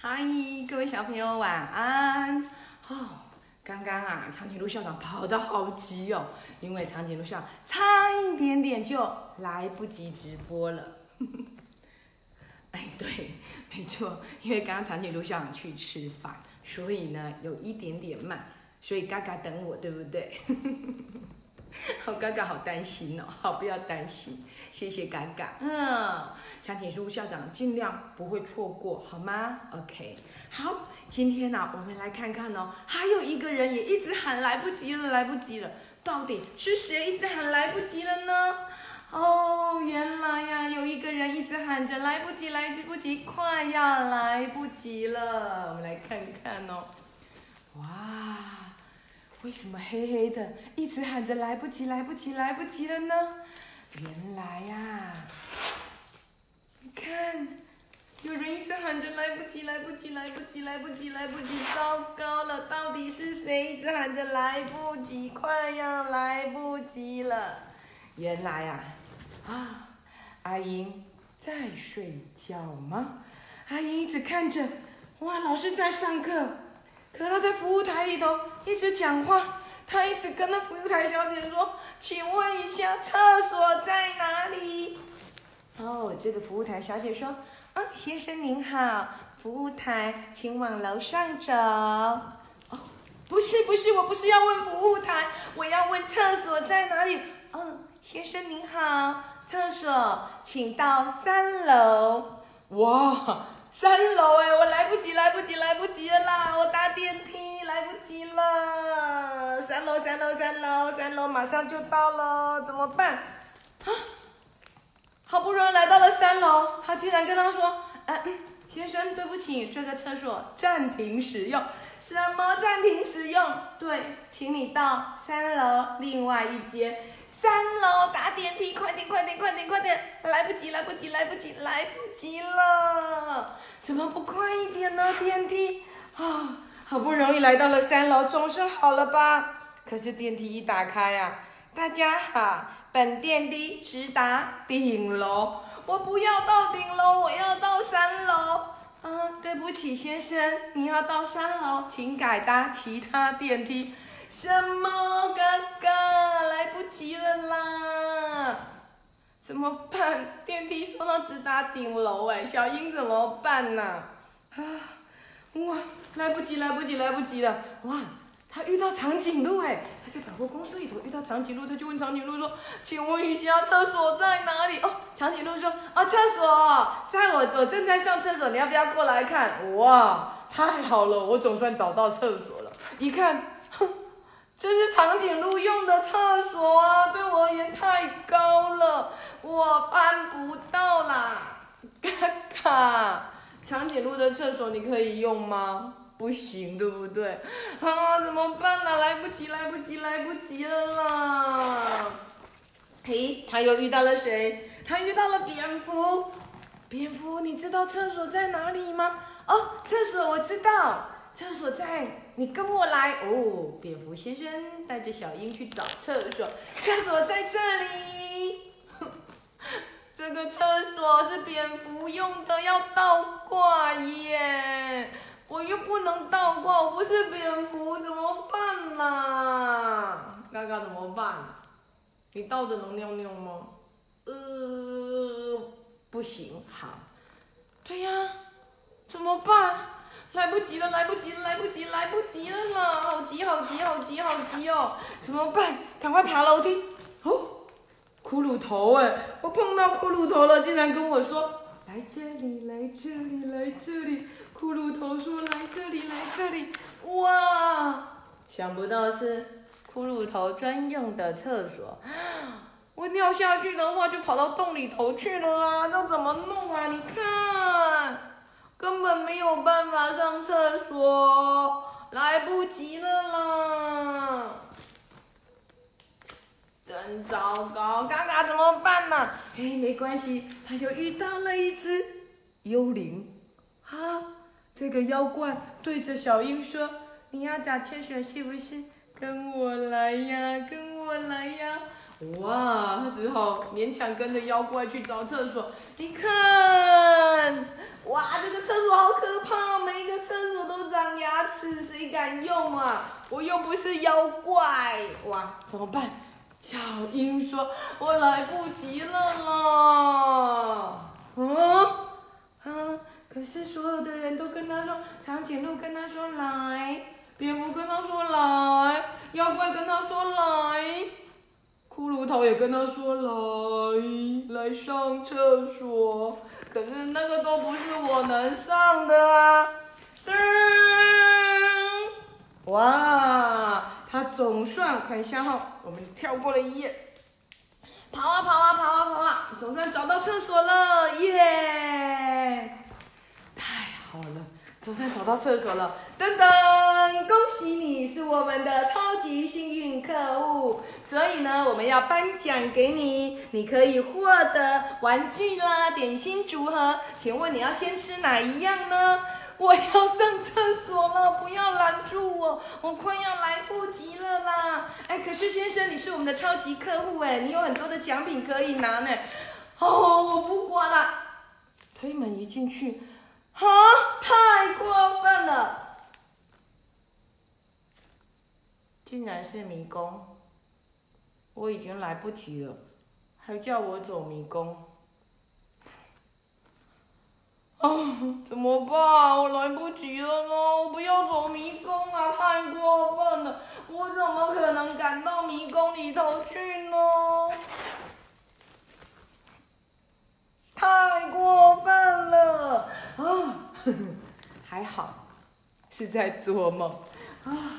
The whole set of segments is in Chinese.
嗨，各位小朋友晚安。哦，刚刚啊，长颈鹿校长跑得好急哦，因为长颈鹿校长差一点点就来不及直播了。哎，对，没错，因为刚刚长颈鹿校长去吃饭，所以呢有一点点慢，所以嘎嘎等我，对不对？好，嘎嘎好担心哦，好，不要担心，谢谢嘎嘎。嗯，长颈鹿校长尽量不会错过，好吗？OK，好，今天呢、我们来看看哦，还有一个人也一直喊来不及了，来不及了，到底是谁一直喊来不及了呢？哦，原来呀，有一个人一直喊着来不及，来不及，快要来不及了。我们来看看哦，哇！为什么黑黑的一直喊着来不及、来不及、来不及了呢？原来呀、你看，有人一直喊着来不及、来不及、来不及、来不及、来不及，糟糕了，到底是谁一直喊着来不及，快要来不及了？原来呀、啊，阿英在睡觉吗？阿英一直看着，哇，老师在上课。可他在服务台里头一直讲话，他一直跟那服务台小姐说：“请问一下，厕所在哪里？”哦，这个服务台小姐说：“啊，先生您好，服务台，请往楼上走。”哦，不是不是，我不是要问服务台，我要问厕所在哪里。哦，先生您好，厕所请到三楼。哇！三楼哎，我来不及，来不及，来不及了啦！我搭电梯来不及了。三楼，三楼，三楼，三楼，马上就到了，怎么办？啊！好不容易来到了三楼，他竟然跟他说：“哎、嗯，先生，对不起，这个厕所暂停使用。什么暂停使用？对，请你到三楼另外一间。三楼搭电梯，快点，快点，快点，快点！来不及，来不及，来不及，来不及了！怎么不快一点呢？电梯啊，好不容易来到了三楼，总算好了吧？可是电梯一打开呀、大家好，本电梯直达顶楼，我不要到顶楼，我要到三楼。啊，对不起，先生，你要到三楼，请改搭其他电梯。什么？哥哥，来不及！怎么办？电梯说到直达顶楼，哎，小英怎么办呢、啊？哇，来不及，来不及，来不及了！哇，他遇到长颈鹿，哎，他在百货公司里头遇到长颈鹿，他就问长颈鹿说：“请问一下，厕所在哪里？”哦，长颈鹿说：“啊，厕所在我，我正在上厕所，你要不要过来看？”哇，太好了，我总算找到厕所了。一看，哼。这是长颈鹿用的厕所啊，对我而言太高了，我搬不到啦。嘎嘎，长颈鹿的厕所你可以用吗？不行，对不对？啊，怎么办呢、来不及，来不及，来不及了啦！嘿，他又遇到了谁？他遇到了蝙蝠。蝙蝠，你知道厕所在哪里吗？哦，厕所我知道。厕所在，你跟我来哦。蝙蝠先生带着小鹰去找厕所，厕所在这里。这个厕所是蝙蝠用的，要倒挂耶！我又不能倒挂，我不是蝙蝠，怎么办呐、嘎嘎怎么办？你倒着能尿尿吗？呃，不行。好，对呀，怎么办？来不及了，来不及了，来不及，来不及了啦！好急，好急，好急，好急哦！怎么办？赶快爬楼梯！哦，骷髅头哎，我碰到骷髅头了，竟然跟我说来这里，来这里，来这里。骷髅头说来这里，来这里。哇，想不到是骷髅头专用的厕所。我尿下去的话，就跑到洞里头去了啊！这怎么弄啊？你看。根本没有办法上厕所，来不及了啦！真糟糕，嘎嘎怎么办呢、嘿，没关系，他又遇到了一只幽灵啊！这个妖怪对着小鹰说：“你要找厕所是不是？跟我来呀，跟我来呀！”哇，他只好勉强跟着妖怪去找厕所。你看，哇，这个厕所好可怕，每一个厕所都长牙齿，谁敢用啊？我又不是妖怪，哇，怎么办？小英说：“我来不及了啦。”嗯，啊，可是所有的人都跟他说，长颈鹿跟他说来，蝙蝠跟他说来，妖怪跟他说来，骷髅头也跟他说来，来上厕所。可是那个都不是我能上的。啊！噔，哇，他总算看一下哈，我们跳过了一页，跑啊跑啊跑啊跑啊，总算找到厕所了，耶！太好了，总算找到厕所了，噔噔，恭喜你是我们的超级幸运客户，所以呢，我们要颁奖给你，你可以获得玩具啦、点心组合，请问你要先吃哪一样呢？我要上厕所了，不要拦住我，我快要来不及了啦！哎，可是先生，你是我们的超级客户哎，你有很多的奖品可以拿呢。哦，我不管了。推门一进去，啊，太过分了！竟然是迷宫，我已经来不及了，还叫我走迷宫。啊，怎么办？我来不及了呢！我不要走迷宫啊，太过分了！我怎么可能赶到迷宫里头去呢？太过分了啊！还好是在做梦啊，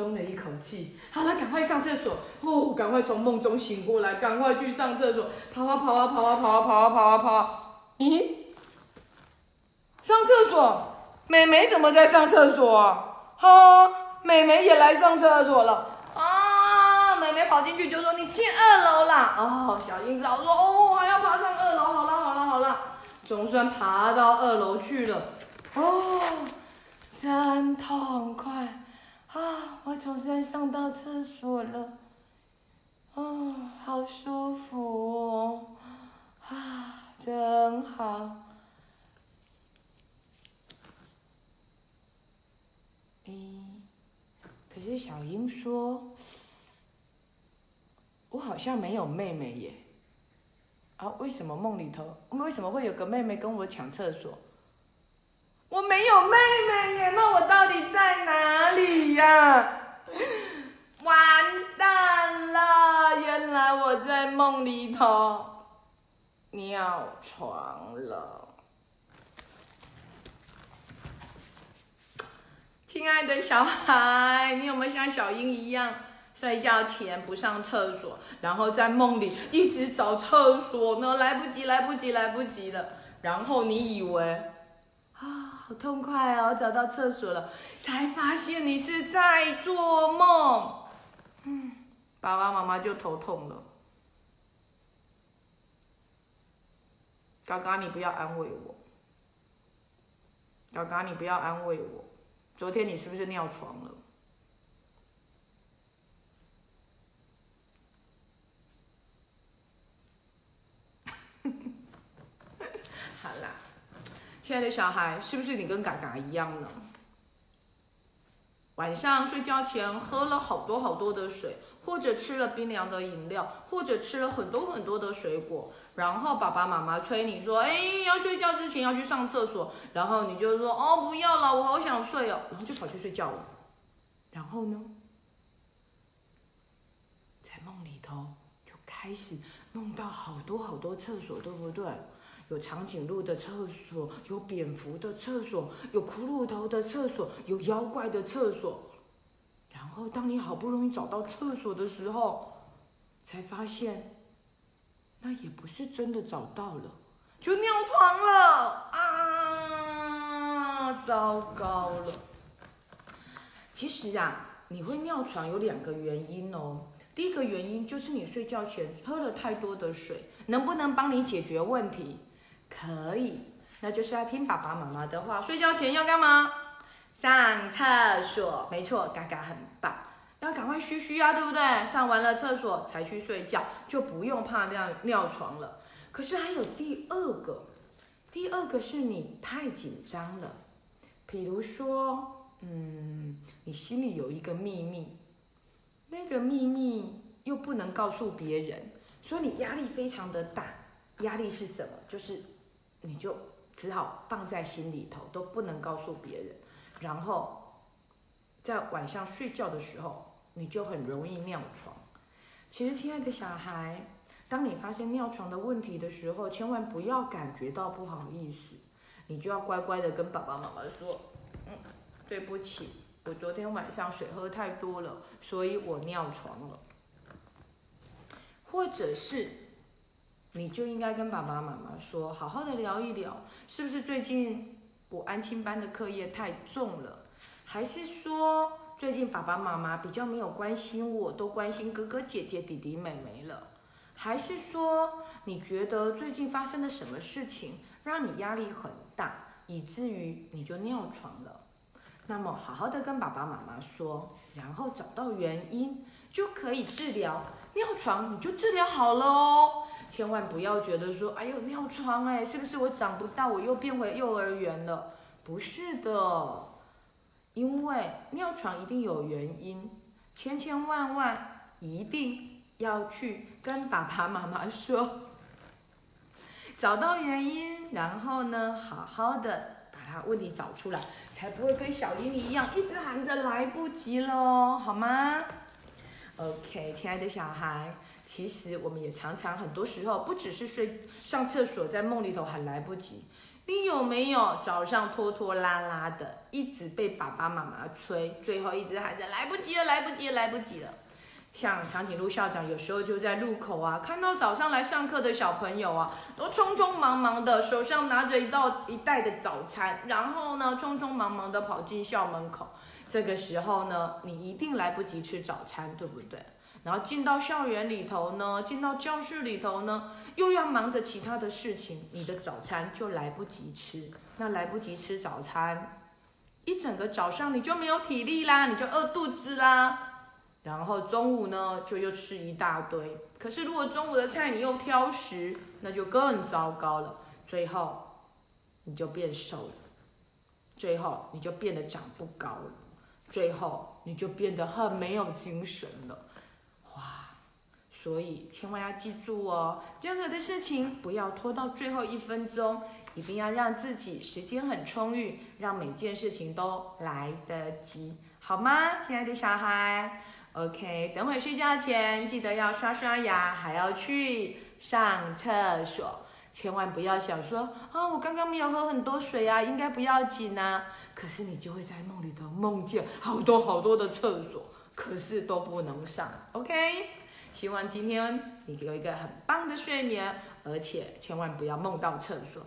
松了一口气。好了，赶快上厕所哦！赶快从梦中醒过来，赶快去上厕所！跑啊跑啊跑啊跑啊跑啊跑啊跑！咦？上厕所，美美怎么在上厕所？哈，美美也来上厕所了啊！美美跑进去就说：“你去二楼啦！”哦，小英早说：“哦，还要爬上二楼。”好了好了好了，总算爬到二楼去了。哦，真痛快啊！我总算上到厕所了。哦，好舒服哦，啊，真好。可是小英说：“我好像没有妹妹耶。”啊，为什么梦里头为什么会有个妹妹跟我抢厕所？我没有妹妹耶，那我到底在哪里呀？完蛋了！原来我在梦里头尿床了。亲爱的小孩，你有没有像小英一样，睡觉前不上厕所，然后在梦里一直找厕所呢？来不及，来不及，来不及了。然后你以为，好痛快哦，找到厕所了，才发现你是在做梦。嗯，爸爸妈妈就头痛了。嘎嘎，你不要安慰我。嘎嘎，你不要安慰我。昨天你是不是尿床了？好啦，亲爱的小孩，是不是你跟嘎嘎一样呢？晚上睡觉前喝了好多好多的水，或者吃了冰凉的饮料，或者吃了很多很多的水果。然后爸爸妈妈催你说：“哎，要睡觉之前要去上厕所。”然后你就说：“哦，不要了，我好想睡哦。”然后就跑去睡觉了。然后呢，在梦里头就开始梦到好多好多厕所，对不对？有长颈鹿的厕所，有蝙蝠的厕所，有骷髅头的厕所，有妖怪的厕所。然后当你好不容易找到厕所的时候，才发现。那也不是真的找到了，就尿床了啊！糟糕了。其实啊，你会尿床有两个原因哦。第一个原因就是你睡觉前喝了太多的水，能不能帮你解决问题？可以，那就是要听爸爸妈妈的话，睡觉前要干嘛？上厕所。没错，嘎嘎很棒。要赶快嘘嘘啊，对不对？上完了厕所才去睡觉，就不用怕尿尿床了。可是还有第二个，第二个是你太紧张了。比如说，嗯，你心里有一个秘密，那个秘密又不能告诉别人，所以你压力非常的大。压力是什么？就是你就只好放在心里头，都不能告诉别人。然后在晚上睡觉的时候，你就很容易尿床。其实，亲爱的小孩，当你发现尿床的问题的时候，千万不要感觉到不好意思，你就要乖乖的跟爸爸妈妈说：“嗯，对不起，我昨天晚上水喝太多了，所以我尿床了。”或者是。你就应该跟爸爸妈妈说，好好的聊一聊，是不是最近我安亲班的课业太重了？还是说最近爸爸妈妈比较没有关心我，都关心哥哥姐姐、弟弟妹妹了？还是说你觉得最近发生了什么事情让你压力很大，以至于你就尿床了？那么好好的跟爸爸妈妈说，然后找到原因，就可以治疗尿床，你就治疗好了哦。千万不要觉得说，哎呦尿床哎，是不是我长不大，我又变回幼儿园了？不是的，因为尿床一定有原因，千千万万一定要去跟爸爸妈妈说，找到原因，然后呢，好好的把它问题找出来，才不会跟小林一样一直喊着来不及了，好吗？OK，亲爱的小孩。其实我们也常常很多时候不只是睡上厕所，在梦里头喊来不及。你有没有早上拖拖拉拉的，一直被爸爸妈妈催，最后一直喊着来不及了，来不及了，来不及了。像长颈鹿校长有时候就在路口啊，看到早上来上课的小朋友啊，都匆匆忙忙的，手上拿着一道一袋的早餐，然后呢，匆匆忙忙的跑进校门口。这个时候呢，你一定来不及吃早餐，对不对？然后进到校园里头呢，进到教室里头呢，又要忙着其他的事情，你的早餐就来不及吃。那来不及吃早餐，一整个早上你就没有体力啦，你就饿肚子啦。然后中午呢，就又吃一大堆。可是如果中午的菜你又挑食，那就更糟糕了。最后你就变瘦了，最后你就变得长不高了，最后你就变得很没有精神了。所以千万要记住哦，任何的事情不要拖到最后一分钟，一定要让自己时间很充裕，让每件事情都来得及，好吗，亲爱的小孩？OK，等会睡觉前记得要刷刷牙，还要去上厕所，千万不要想说啊，我刚刚没有喝很多水啊，应该不要紧啊。可是你就会在梦里头梦见好多好多的厕所，可是都不能上，OK？希望今天你有一个很棒的睡眠，而且千万不要梦到厕所。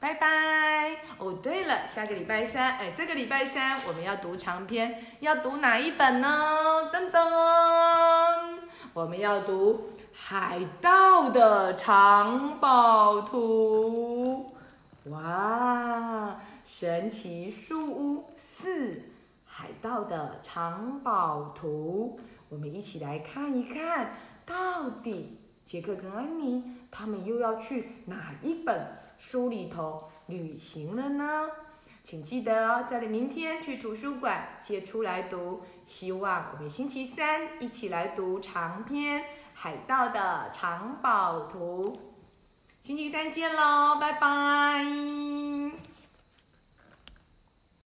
拜拜。哦，对了，下个礼拜三，哎，这个礼拜三我们要读长篇，要读哪一本呢？噔噔，我们要读《海盗的藏宝图》。哇，神奇树屋四，海盗的藏宝图。我们一起来看一看，到底杰克跟安妮他们又要去哪一本书里头旅行了呢？请记得哦，在明天去图书馆借出来读。希望我们星期三一起来读长篇《海盗的藏宝图》。星期三见喽，拜拜。